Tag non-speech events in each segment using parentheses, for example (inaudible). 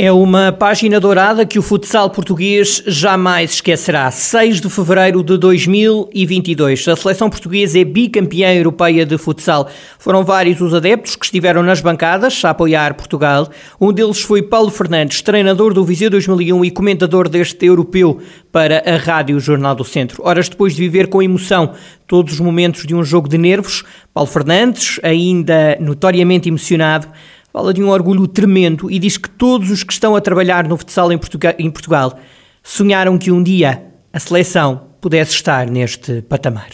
É uma página dourada que o futsal português jamais esquecerá. 6 de fevereiro de 2022. A seleção portuguesa é bicampeã europeia de futsal. Foram vários os adeptos que estiveram nas bancadas a apoiar Portugal. Um deles foi Paulo Fernandes, treinador do Viseu 2001 e comentador deste europeu para a Rádio Jornal do Centro. Horas depois de viver com emoção todos os momentos de um jogo de nervos, Paulo Fernandes, ainda notoriamente emocionado, fala de um orgulho tremendo e diz que todos os que estão a trabalhar no futsal em, Portugal, em Portugal sonharam que um dia a seleção pudesse estar neste patamar.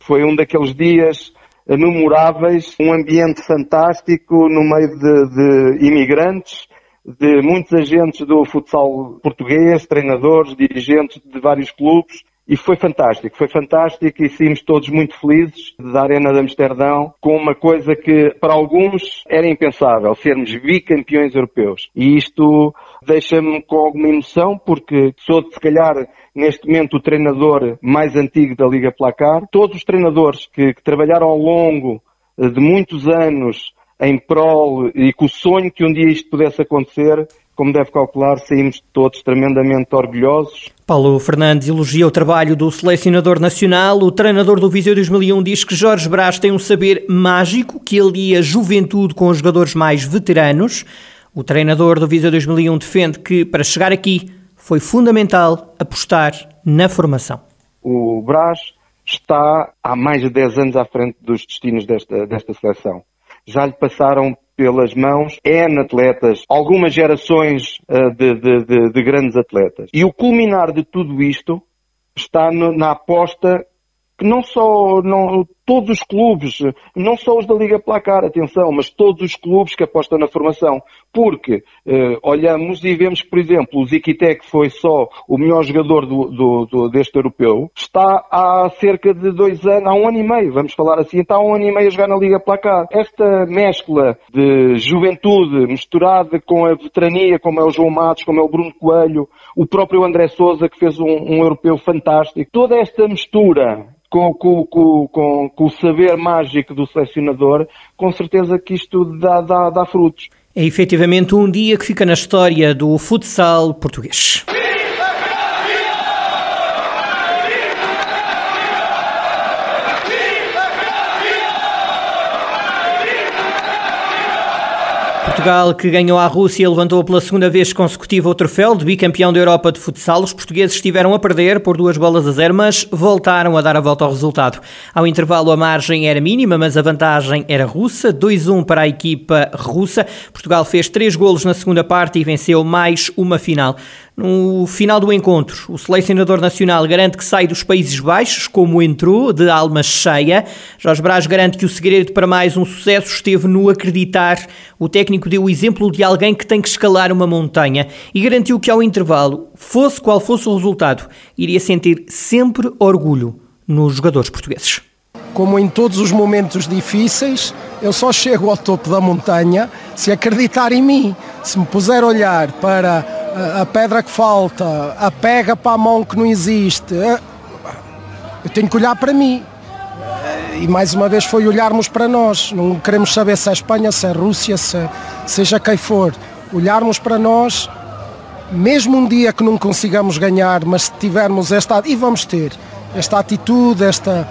Foi um daqueles dias memoráveis, um ambiente fantástico no meio de, de imigrantes, de muitos agentes do futsal português, treinadores, dirigentes de vários clubes, e foi fantástico, foi fantástico e saímos todos muito felizes da Arena de Amsterdão com uma coisa que para alguns era impensável, sermos bicampeões europeus. E isto deixa-me com alguma emoção porque sou se calhar neste momento o treinador mais antigo da Liga Placar. Todos os treinadores que, que trabalharam ao longo de muitos anos em prol e com o sonho que um dia isto pudesse acontecer, como deve calcular, saímos todos tremendamente orgulhosos. Paulo Fernandes elogia o trabalho do selecionador nacional. O treinador do Viseu 2001 diz que Jorge Brás tem um saber mágico que alia juventude com os jogadores mais veteranos. O treinador do Viseu 2001 defende que, para chegar aqui, foi fundamental apostar na formação. O Brás está há mais de 10 anos à frente dos destinos desta, desta seleção. Já lhe passaram pelas mãos N atletas, algumas gerações uh, de, de, de, de, grandes atletas. E o culminar de tudo isto está na aposta que não só não, todos os clubes, não só os da Liga Placar, atenção, mas todos os clubes que apostam na formação. Porque eh, olhamos e vemos por exemplo, o Ziquité, que foi só o melhor jogador do, do, do, deste europeu, está há cerca de dois anos, há um ano e meio, vamos falar assim, está há um ano e meio a jogar na Liga Placar. Esta mescla de juventude misturada com a veterania, como é o João Matos, como é o Bruno Coelho, o próprio André Souza, que fez um, um europeu fantástico, toda esta mistura com, com, com, com, o saber mágico do selecionador, com certeza que isto dá, dá, dá frutos. É efetivamente um dia que fica na história do futsal português. Portugal, que ganhou a Rússia, levantou pela segunda vez consecutiva o troféu de bicampeão da Europa de futsal. Os portugueses estiveram a perder por duas bolas a zero, mas voltaram a dar a volta ao resultado. Ao intervalo, a margem era mínima, mas a vantagem era russa. 2-1 para a equipa russa. Portugal fez três golos na segunda parte e venceu mais uma final. No final do encontro, o selecionador nacional garante que sai dos Países Baixos como entrou, de alma cheia. Jorge Brás garante que o segredo para mais um sucesso esteve no acreditar. O técnico deu o exemplo de alguém que tem que escalar uma montanha e garantiu que ao intervalo, fosse qual fosse o resultado, iria sentir sempre orgulho nos jogadores portugueses. Como em todos os momentos difíceis, eu só chego ao topo da montanha se acreditar em mim, se me puser a olhar para a, pedra que falta, a pega para a mão que não existe. Eh, eu tenho que olhar para mim. E mais uma vez foi olharmos para nós. Não queremos saber se é Espanha, se é Rússia, se seja quem for. Olharmos para nós, mesmo um dia que não consigamos ganhar, mas se tivermos esta. E vamos ter esta atitude, esta,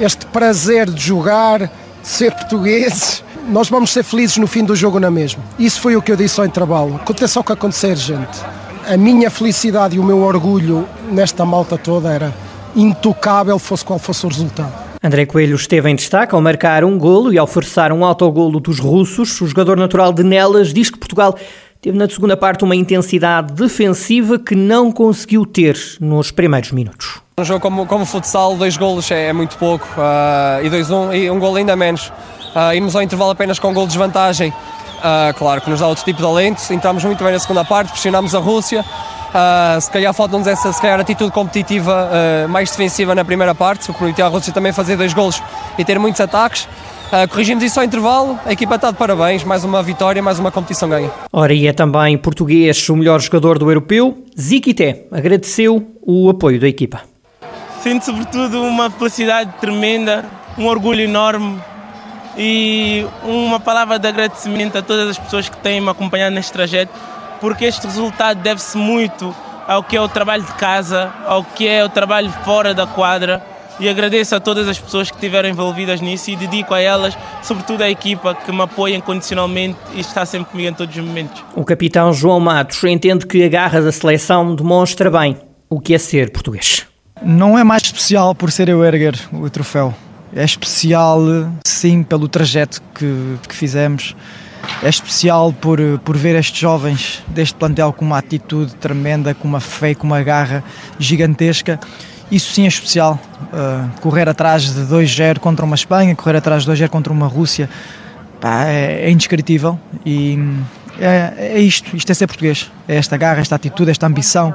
este prazer de jogar, de ser (laughs) portugueses nós vamos ser felizes no fim do jogo na mesma. Isso foi o que eu disse ao intervalo. Aconteça o que acontecer, gente. A minha felicidade e o meu orgulho nesta malta toda era intocável, fosse qual fosse o resultado. André Coelho esteve em destaque ao marcar um golo e ao forçar um autogolo dos russos. O jogador natural de Nelas diz que Portugal teve na segunda parte uma intensidade defensiva que não conseguiu ter nos primeiros minutos. Um jogo como, como futsal, dois golos é, é muito pouco uh, e, dois, um, e um golo ainda menos. Uh, irmos ao intervalo apenas com um gol de desvantagem, uh, claro que nos dá outro tipo de alento. Entramos muito bem na segunda parte, pressionámos a Rússia. Uh, se calhar falta-nos essa se calhar, atitude competitiva uh, mais defensiva na primeira parte, o que permitiu à Rússia também fazer dois golos e ter muitos ataques. Uh, corrigimos isso ao intervalo, a equipa está de parabéns, mais uma vitória, mais uma competição ganha. Ora, e é também português o melhor jogador do europeu, Ziquité, agradeceu o apoio da equipa. Sinto sobretudo uma felicidade tremenda um orgulho enorme e uma palavra de agradecimento a todas as pessoas que têm me acompanhado neste trajeto, porque este resultado deve-se muito ao que é o trabalho de casa, ao que é o trabalho fora da quadra. E agradeço a todas as pessoas que estiveram envolvidas nisso e dedico a elas, sobretudo à equipa que me apoia incondicionalmente e está sempre comigo em todos os momentos. O capitão João Matos entende que a garra da seleção demonstra bem o que é ser português. Não é mais especial por ser eu erguer o troféu. É especial, sim, pelo trajeto que, que fizemos é especial por, por ver estes jovens deste plantel com uma atitude tremenda, com uma fé com uma garra gigantesca. Isso sim é especial. Uh, correr atrás de 2-0 contra uma Espanha, correr atrás de 2-0 contra uma Rússia, pá, é, é, indescritível. E é, é isto, isto é ser português. É esta garra, esta atitude, esta ambição.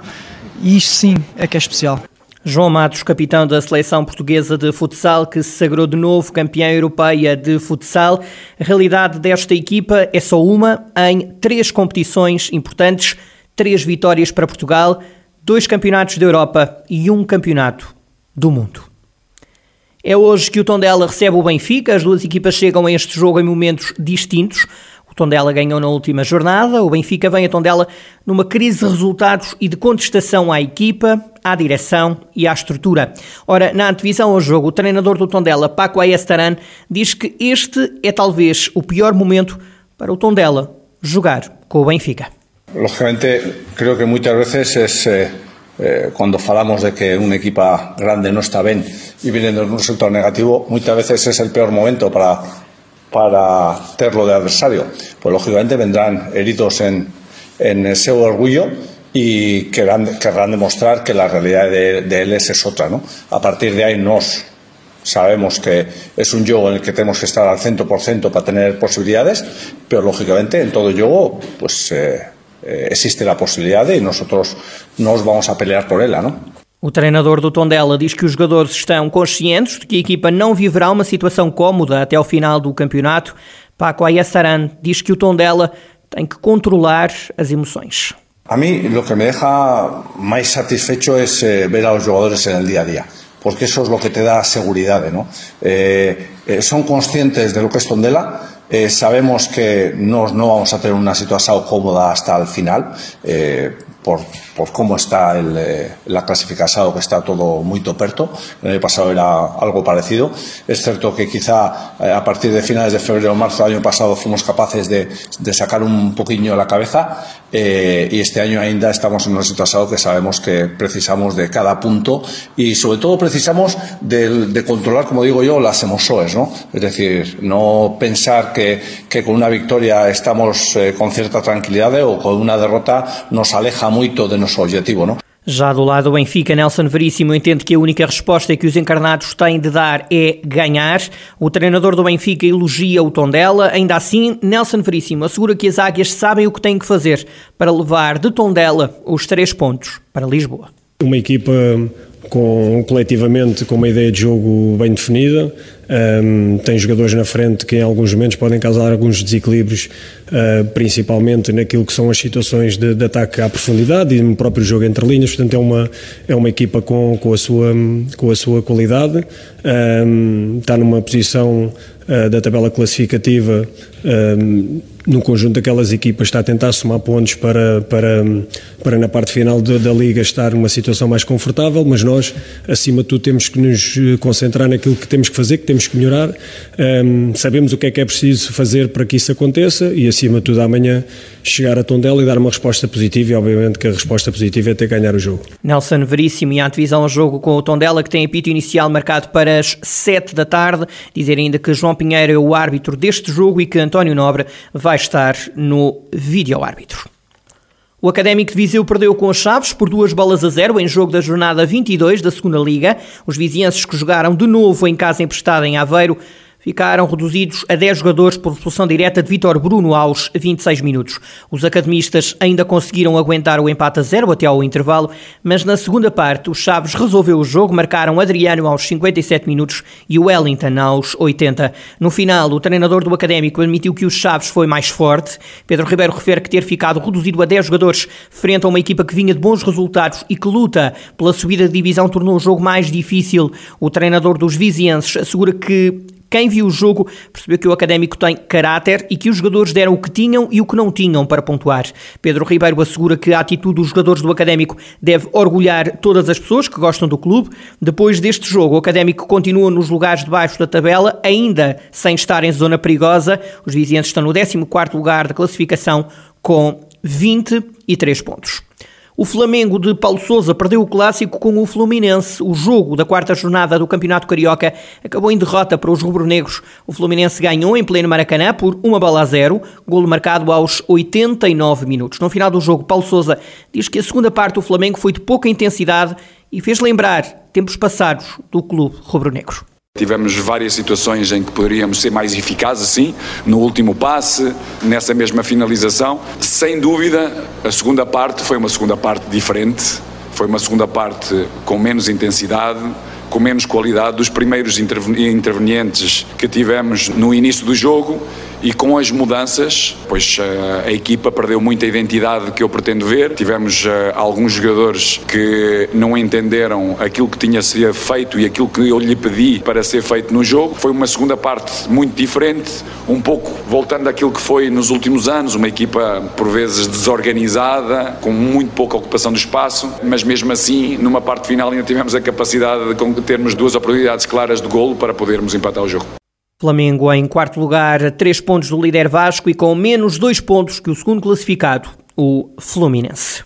E isto sim é que é especial. João Matos, capitão da seleção portuguesa de futsal, que se sagrou de novo campeã europeia de futsal. A realidade desta equipa é só uma em três competições importantes, três vitórias para Portugal, dois campeonatos da Europa e um campeonato do mundo. É hoje que o Tondela recebe o Benfica. As duas equipas chegam a este jogo em momentos distintos. Tondela ganhou na última jornada. O Benfica vem a Tondela numa crise de resultados e de contestação à equipa, à direção e à estrutura. Ora, na antevisão ao jogo, o treinador do Tondela, Paco Ayestaran, diz que este é talvez o pior momento para o Tondela jogar com o Benfica. Lógicamente, creo que muchas veces es eh, eh, cuando falamos de que una equipa grande no está bien y viene de un resultado negativo, muchas veces es el peor momento para para terlo de adversario. Pues lógicamente vendrán heridos en, en ese orgullo y querrán, querrán demostrar que la realidad de, de él es, otra. ¿no? A partir de ahí nos sabemos que es un juego en el que tenemos que estar al centro por ciento para tener posibilidades, pero lógicamente en todo juego pues, eh, eh, existe la posibilidad y nosotros nos vamos a pelear por ella. ¿no? O treinador do Tondela diz que os jogadores estão conscientes de que a equipa não viverá uma situação cómoda até ao final do campeonato. Paco Ayasaran diz que o Tondela tem que controlar as emoções. A mí lo que me deja más satisfecho es eh, ver a los el día a día, porque eso es lo que te da seguridad, ¿no? Eh, eh, son conscientes de lo que es Tondela, eh, sabemos que no, no, vamos a tener una situación cómoda hasta el final, eh, por, cómo está el, eh, la clasificación, que está todo muy toperto. El año pasado era algo parecido. Es cierto que quizá eh, a partir de finales de febrero o marzo del año pasado fuimos capaces de, sacar un poquillo la cabeza eh, y este año ainda estamos en una situación que sabemos que precisamos de cada punto y sobre todo precisamos de, controlar, como digo yo, las emociones, ¿no? Es decir, no pensar que, que con una victoria estamos con cierta tranquilidad o con una derrota nos aleja muito do nosso objetivo, não? Já do lado do Benfica, Nelson Veríssimo entende que a única resposta que os encarnados têm de dar é ganhar. O treinador do Benfica elogia o tom dela. Ainda assim, Nelson Veríssimo assegura que as águias sabem o que têm que fazer para levar de tom dela os três pontos para Lisboa. Uma equipa com, coletivamente com uma ideia de jogo bem definida, um, tem jogadores na frente que em alguns momentos podem causar alguns desequilíbrios, uh, principalmente naquilo que são as situações de, de, ataque à profundidade e no próprio jogo entre linhas. Portanto, é uma, é uma equipa com, com, a, sua, com a sua qualidade, um, está numa posição uh, da tabela classificativa. Um, no conjunto daquelas equipas está a tentar somar pontos para, para, para na parte final de, da Liga estar numa situação mais confortável, mas nós, acima de tudo, temos que nos concentrar naquilo que temos que fazer, que temos que melhorar. Um, sabemos o que é que é preciso fazer para que isso aconteça e, acima de tudo, amanhã chegar a Tondela e dar uma resposta positiva e, obviamente, que a resposta positiva é ter ganhar o jogo. Nelson Veríssimo e a antevisão ao jogo com o Tondela, que tem apito inicial marcado para as 7 da tarde. Dizer ainda que João Pinheiro é o árbitro deste jogo e que António Nobre vai estar no vídeo-árbitro. O Académico de Viseu perdeu com as Chaves por duas bolas a zero em jogo da jornada 22 da Segunda Liga. Os vizienses que jogaram de novo em casa emprestada em Aveiro ficaram reduzidos a 10 jogadores por expulsão direta de Vitor Bruno aos 26 minutos. Os academistas ainda conseguiram aguentar o empate a zero até ao intervalo, mas na segunda parte o Chaves resolveu o jogo, marcaram Adriano aos 57 minutos e o Wellington aos 80. No final, o treinador do Académico admitiu que o Chaves foi mais forte. Pedro Ribeiro refere que ter ficado reduzido a 10 jogadores frente a uma equipa que vinha de bons resultados e que luta pela subida de divisão tornou o jogo mais difícil. O treinador dos vizienses assegura que quem viu o jogo percebeu que o Académico tem caráter e que os jogadores deram o que tinham e o que não tinham para pontuar. Pedro Ribeiro assegura que a atitude dos jogadores do Académico deve orgulhar todas as pessoas que gostam do clube. Depois deste jogo, o Académico continua nos lugares de baixo da tabela, ainda sem estar em zona perigosa. Os vizinhos estão no 14º lugar da classificação com 23 pontos. O Flamengo de Paulo Sousa perdeu o clássico com o Fluminense. O jogo da quarta jornada do Campeonato Carioca acabou em derrota para os rubro-negros. O Fluminense ganhou em pleno Maracanã por uma bola a zero, golo marcado aos 89 minutos. No final do jogo, Paulo Sousa diz que a segunda parte do Flamengo foi de pouca intensidade e fez lembrar tempos passados do clube rubro-negro. Tivemos várias situações em que poderíamos ser mais eficazes, sim, no último passe, nessa mesma finalização. Sem dúvida, a segunda parte foi uma segunda parte diferente, foi uma segunda parte com menos intensidade, com menos qualidade dos primeiros intervenientes que tivemos no início do jogo e com as mudanças, pois uh, a equipa perdeu muita identidade que eu pretendo ver. Tivemos uh, alguns jogadores que não entenderam aquilo que tinha sido feito e aquilo que eu lhe pedi para ser feito no jogo. Foi uma segunda parte muito diferente, um pouco voltando àquilo que foi nos últimos anos, uma equipa por vezes desorganizada, com muito pouca ocupação do espaço, mas mesmo assim, numa parte final ainda tivemos a capacidade de termos duas oportunidades claras de golo para podermos empatar o jogo. Flamengo em quarto lugar, três pontos do líder Vasco e com menos dois pontos que o segundo classificado, o Fluminense.